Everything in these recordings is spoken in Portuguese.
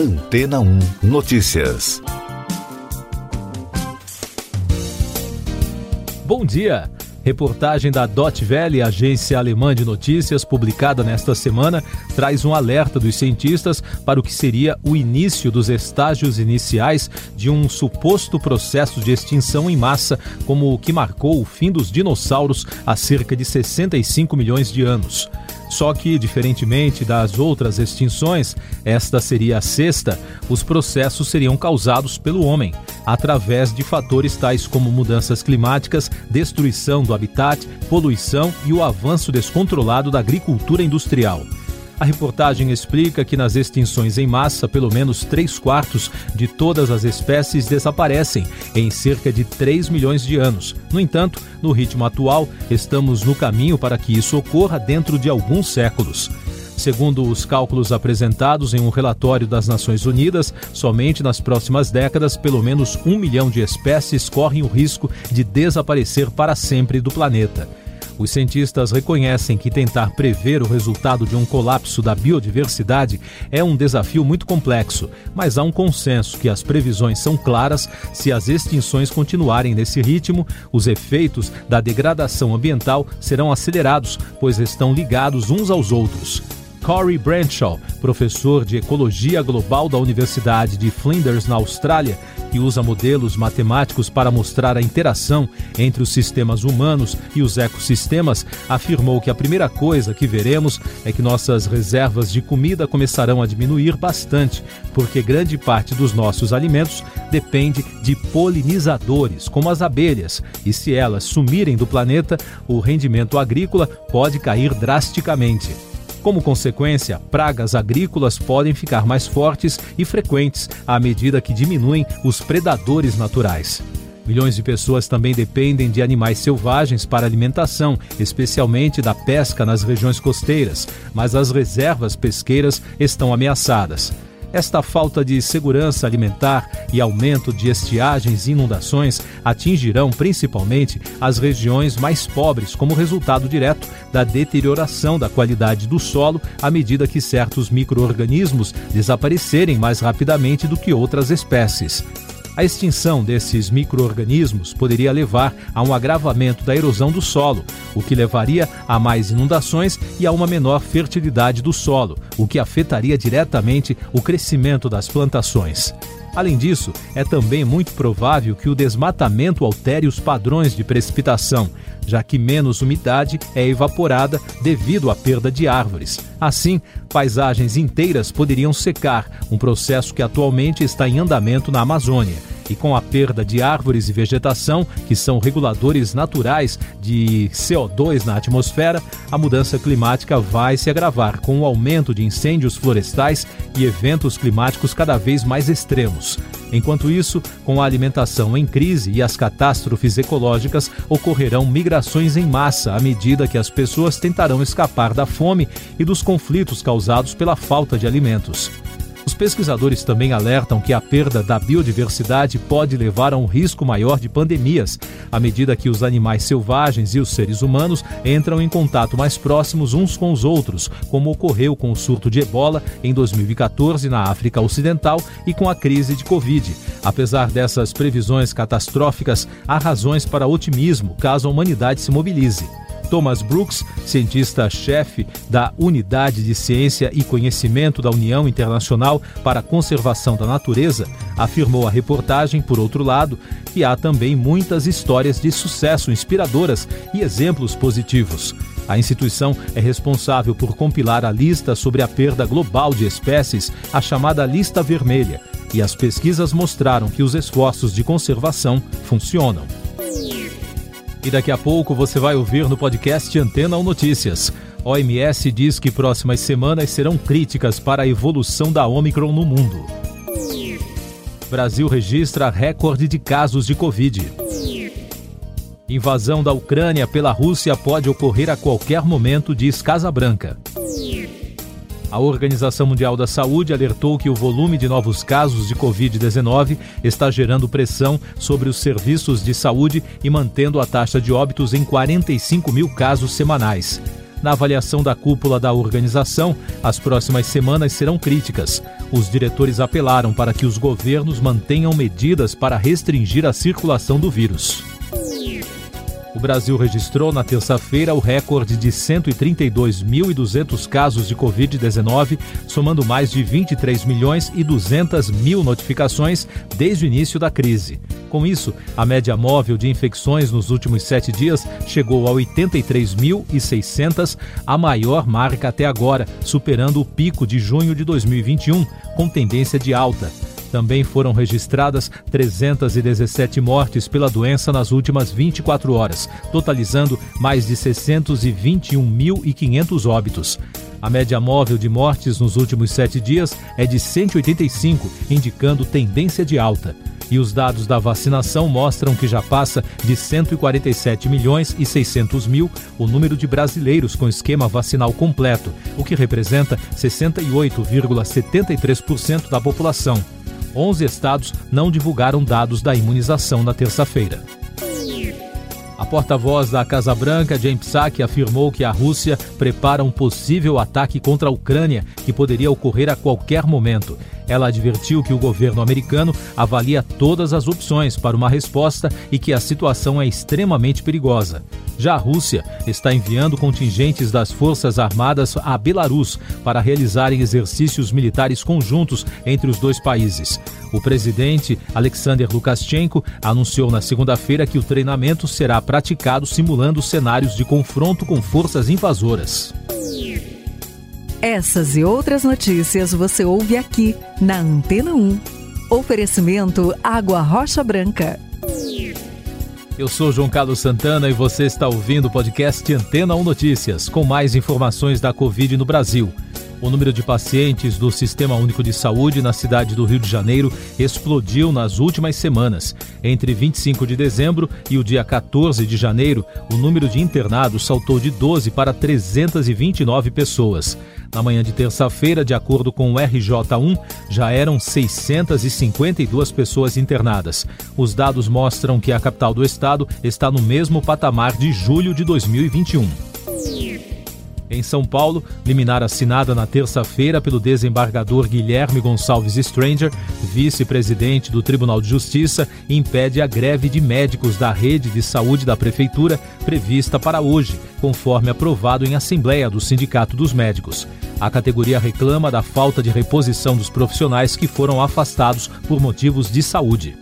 Antena 1 Notícias. Bom dia. Reportagem da Dot Welle, agência alemã de notícias, publicada nesta semana, traz um alerta dos cientistas para o que seria o início dos estágios iniciais de um suposto processo de extinção em massa, como o que marcou o fim dos dinossauros há cerca de 65 milhões de anos. Só que, diferentemente das outras extinções, esta seria a sexta, os processos seriam causados pelo homem, através de fatores tais como mudanças climáticas, destruição do habitat, poluição e o avanço descontrolado da agricultura industrial. A reportagem explica que nas extinções em massa, pelo menos 3 quartos de todas as espécies desaparecem em cerca de 3 milhões de anos. No entanto, no ritmo atual, estamos no caminho para que isso ocorra dentro de alguns séculos. Segundo os cálculos apresentados em um relatório das Nações Unidas, somente nas próximas décadas, pelo menos um milhão de espécies correm o risco de desaparecer para sempre do planeta. Os cientistas reconhecem que tentar prever o resultado de um colapso da biodiversidade é um desafio muito complexo, mas há um consenso que as previsões são claras se as extinções continuarem nesse ritmo, os efeitos da degradação ambiental serão acelerados, pois estão ligados uns aos outros. Corey Branshaw, professor de Ecologia Global da Universidade de Flinders, na Austrália, que usa modelos matemáticos para mostrar a interação entre os sistemas humanos e os ecossistemas, afirmou que a primeira coisa que veremos é que nossas reservas de comida começarão a diminuir bastante, porque grande parte dos nossos alimentos depende de polinizadores, como as abelhas, e se elas sumirem do planeta, o rendimento agrícola pode cair drasticamente. Como consequência, pragas agrícolas podem ficar mais fortes e frequentes à medida que diminuem os predadores naturais. Milhões de pessoas também dependem de animais selvagens para alimentação, especialmente da pesca nas regiões costeiras, mas as reservas pesqueiras estão ameaçadas. Esta falta de segurança alimentar e aumento de estiagens e inundações atingirão principalmente as regiões mais pobres, como resultado direto da deterioração da qualidade do solo à medida que certos micro-organismos desaparecerem mais rapidamente do que outras espécies. A extinção desses micro-organismos poderia levar a um agravamento da erosão do solo, o que levaria a mais inundações e a uma menor fertilidade do solo, o que afetaria diretamente o crescimento das plantações. Além disso, é também muito provável que o desmatamento altere os padrões de precipitação, já que menos umidade é evaporada devido à perda de árvores. Assim, paisagens inteiras poderiam secar, um processo que atualmente está em andamento na Amazônia e com a perda de árvores e vegetação, que são reguladores naturais de CO2 na atmosfera, a mudança climática vai se agravar com o aumento de incêndios florestais e eventos climáticos cada vez mais extremos. Enquanto isso, com a alimentação em crise e as catástrofes ecológicas, ocorrerão migrações em massa à medida que as pessoas tentarão escapar da fome e dos conflitos causados pela falta de alimentos. Pesquisadores também alertam que a perda da biodiversidade pode levar a um risco maior de pandemias, à medida que os animais selvagens e os seres humanos entram em contato mais próximos uns com os outros, como ocorreu com o surto de ebola em 2014 na África Ocidental e com a crise de Covid. Apesar dessas previsões catastróficas, há razões para otimismo caso a humanidade se mobilize. Thomas Brooks, cientista-chefe da Unidade de Ciência e Conhecimento da União Internacional para a Conservação da Natureza, afirmou à reportagem, por outro lado, que há também muitas histórias de sucesso inspiradoras e exemplos positivos. A instituição é responsável por compilar a lista sobre a perda global de espécies, a chamada Lista Vermelha, e as pesquisas mostraram que os esforços de conservação funcionam. E daqui a pouco você vai ouvir no podcast Antena ou Notícias. OMS diz que próximas semanas serão críticas para a evolução da Omicron no mundo. Brasil registra recorde de casos de Covid. Invasão da Ucrânia pela Rússia pode ocorrer a qualquer momento, diz Casa Branca. A Organização Mundial da Saúde alertou que o volume de novos casos de Covid-19 está gerando pressão sobre os serviços de saúde e mantendo a taxa de óbitos em 45 mil casos semanais. Na avaliação da cúpula da organização, as próximas semanas serão críticas. Os diretores apelaram para que os governos mantenham medidas para restringir a circulação do vírus. O Brasil registrou na terça-feira o recorde de 132.200 casos de Covid-19, somando mais de 23 milhões e 200 mil notificações desde o início da crise. Com isso, a média móvel de infecções nos últimos sete dias chegou a 83.600, a maior marca até agora, superando o pico de junho de 2021, com tendência de alta. Também foram registradas 317 mortes pela doença nas últimas 24 horas, totalizando mais de 621.500 óbitos. A média móvel de mortes nos últimos sete dias é de 185, indicando tendência de alta. E os dados da vacinação mostram que já passa de 147 milhões e 600 mil o número de brasileiros com esquema vacinal completo, o que representa 68,73% da população. 11 estados não divulgaram dados da imunização na terça-feira. A porta-voz da Casa Branca, James Psaki, afirmou que a Rússia prepara um possível ataque contra a Ucrânia que poderia ocorrer a qualquer momento. Ela advertiu que o governo americano avalia todas as opções para uma resposta e que a situação é extremamente perigosa. Já a Rússia está enviando contingentes das Forças Armadas a Belarus para realizarem exercícios militares conjuntos entre os dois países. O presidente Alexander Lukashenko anunciou na segunda-feira que o treinamento será praticado simulando cenários de confronto com forças invasoras. Essas e outras notícias você ouve aqui na Antena 1. Oferecimento Água Rocha Branca. Eu sou João Carlos Santana e você está ouvindo o podcast Antena 1 Notícias, com mais informações da Covid no Brasil. O número de pacientes do Sistema Único de Saúde na cidade do Rio de Janeiro explodiu nas últimas semanas. Entre 25 de dezembro e o dia 14 de janeiro, o número de internados saltou de 12 para 329 pessoas. Na manhã de terça-feira, de acordo com o RJ1, já eram 652 pessoas internadas. Os dados mostram que a capital do estado está no mesmo patamar de julho de 2021. Em São Paulo, liminar assinada na terça-feira pelo desembargador Guilherme Gonçalves Stranger, vice-presidente do Tribunal de Justiça, impede a greve de médicos da rede de saúde da Prefeitura prevista para hoje, conforme aprovado em Assembleia do Sindicato dos Médicos. A categoria reclama da falta de reposição dos profissionais que foram afastados por motivos de saúde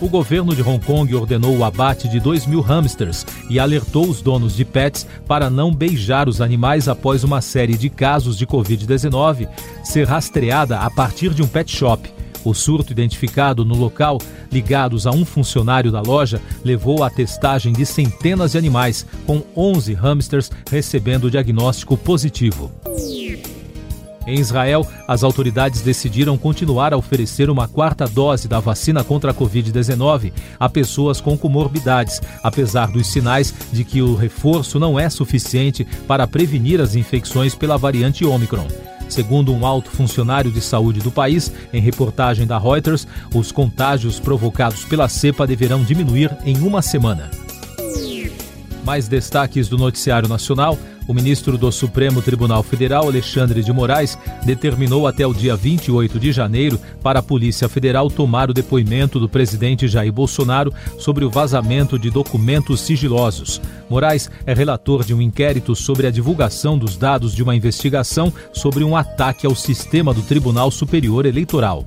o governo de Hong Kong ordenou o abate de 2 mil hamsters e alertou os donos de pets para não beijar os animais após uma série de casos de Covid-19 ser rastreada a partir de um pet shop. O surto identificado no local, ligados a um funcionário da loja, levou à testagem de centenas de animais, com 11 hamsters recebendo o diagnóstico positivo. Em Israel, as autoridades decidiram continuar a oferecer uma quarta dose da vacina contra a Covid-19 a pessoas com comorbidades, apesar dos sinais de que o reforço não é suficiente para prevenir as infecções pela variante Omicron. Segundo um alto funcionário de saúde do país, em reportagem da Reuters, os contágios provocados pela cepa deverão diminuir em uma semana. Mais destaques do Noticiário Nacional. O ministro do Supremo Tribunal Federal, Alexandre de Moraes, determinou até o dia 28 de janeiro para a Polícia Federal tomar o depoimento do presidente Jair Bolsonaro sobre o vazamento de documentos sigilosos. Moraes é relator de um inquérito sobre a divulgação dos dados de uma investigação sobre um ataque ao sistema do Tribunal Superior Eleitoral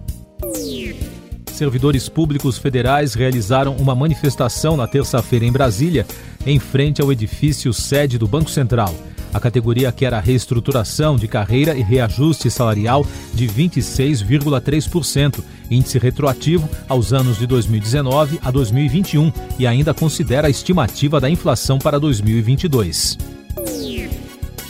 servidores públicos federais realizaram uma manifestação na terça-feira em Brasília, em frente ao edifício sede do Banco Central. A categoria quer a reestruturação de carreira e reajuste salarial de 26,3%, índice retroativo aos anos de 2019 a 2021 e ainda considera a estimativa da inflação para 2022.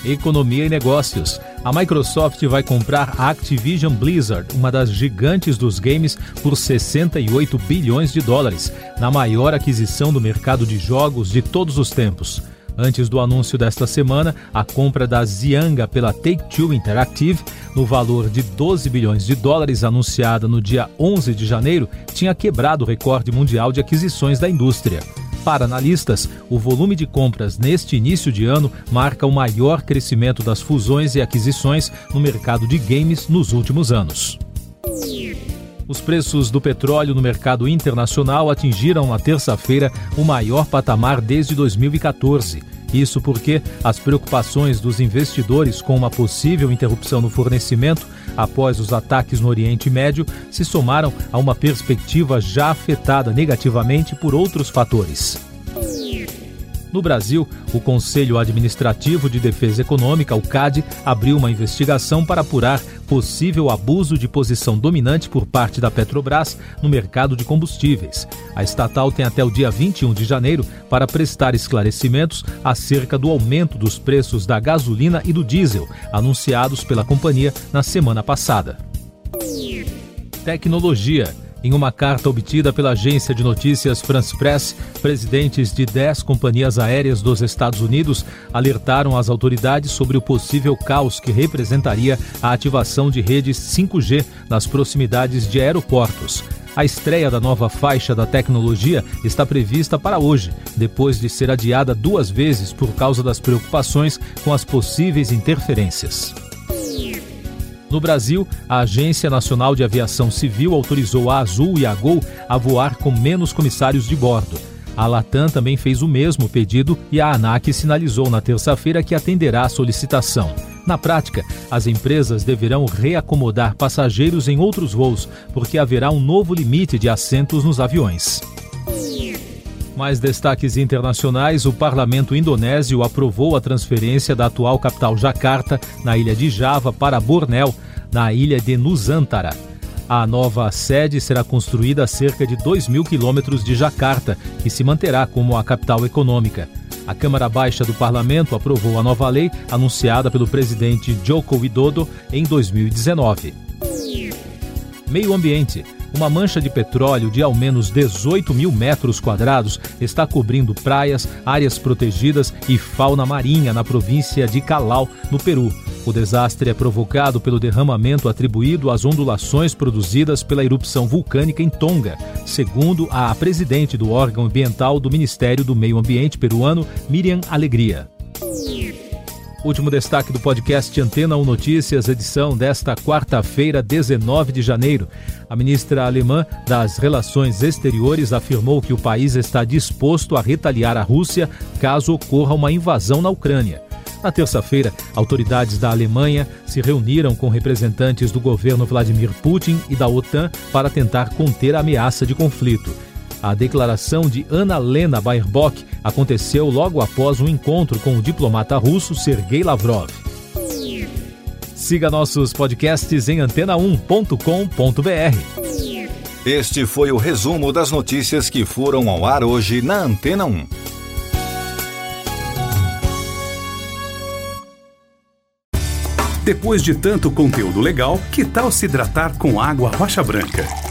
Economia e negócios. A Microsoft vai comprar a Activision Blizzard, uma das gigantes dos games, por 68 bilhões de dólares, na maior aquisição do mercado de jogos de todos os tempos. Antes do anúncio desta semana, a compra da Zianga pela Take-Two Interactive, no valor de 12 bilhões de dólares, anunciada no dia 11 de janeiro, tinha quebrado o recorde mundial de aquisições da indústria. Para analistas, o volume de compras neste início de ano marca o maior crescimento das fusões e aquisições no mercado de games nos últimos anos. Os preços do petróleo no mercado internacional atingiram na terça-feira o maior patamar desde 2014. Isso porque as preocupações dos investidores com uma possível interrupção no fornecimento após os ataques no Oriente Médio se somaram a uma perspectiva já afetada negativamente por outros fatores. No Brasil, o Conselho Administrativo de Defesa Econômica, o CAD, abriu uma investigação para apurar possível abuso de posição dominante por parte da Petrobras no mercado de combustíveis. A estatal tem até o dia 21 de janeiro para prestar esclarecimentos acerca do aumento dos preços da gasolina e do diesel, anunciados pela companhia na semana passada. Tecnologia. Em uma carta obtida pela agência de notícias France Press, presidentes de 10 companhias aéreas dos Estados Unidos alertaram as autoridades sobre o possível caos que representaria a ativação de redes 5G nas proximidades de aeroportos. A estreia da nova faixa da tecnologia está prevista para hoje, depois de ser adiada duas vezes por causa das preocupações com as possíveis interferências. No Brasil, a Agência Nacional de Aviação Civil autorizou a Azul e a Gol a voar com menos comissários de bordo. A Latam também fez o mesmo pedido e a ANAC sinalizou na terça-feira que atenderá a solicitação. Na prática, as empresas deverão reacomodar passageiros em outros voos, porque haverá um novo limite de assentos nos aviões. Mais destaques internacionais: o parlamento indonésio aprovou a transferência da atual capital Jakarta, na ilha de Java, para Bornéu, na ilha de Nusantara. A nova sede será construída a cerca de 2 mil quilômetros de Jakarta, que se manterá como a capital econômica. A Câmara Baixa do Parlamento aprovou a nova lei anunciada pelo presidente Joko Widodo em 2019. Meio Ambiente. Uma mancha de petróleo de ao menos 18 mil metros quadrados está cobrindo praias, áreas protegidas e fauna marinha na província de Calau, no Peru. O desastre é provocado pelo derramamento atribuído às ondulações produzidas pela erupção vulcânica em Tonga, segundo a presidente do órgão ambiental do Ministério do Meio Ambiente peruano, Miriam Alegria. Último destaque do podcast Antena 1 Notícias, edição desta quarta-feira, 19 de janeiro. A ministra alemã das Relações Exteriores afirmou que o país está disposto a retaliar a Rússia caso ocorra uma invasão na Ucrânia. Na terça-feira, autoridades da Alemanha se reuniram com representantes do governo Vladimir Putin e da OTAN para tentar conter a ameaça de conflito. A declaração de Ana Lena Baerbock aconteceu logo após um encontro com o diplomata russo Sergei Lavrov. Siga nossos podcasts em antena1.com.br. Este foi o resumo das notícias que foram ao ar hoje na Antena 1. Depois de tanto conteúdo legal, que tal se hidratar com água rocha branca?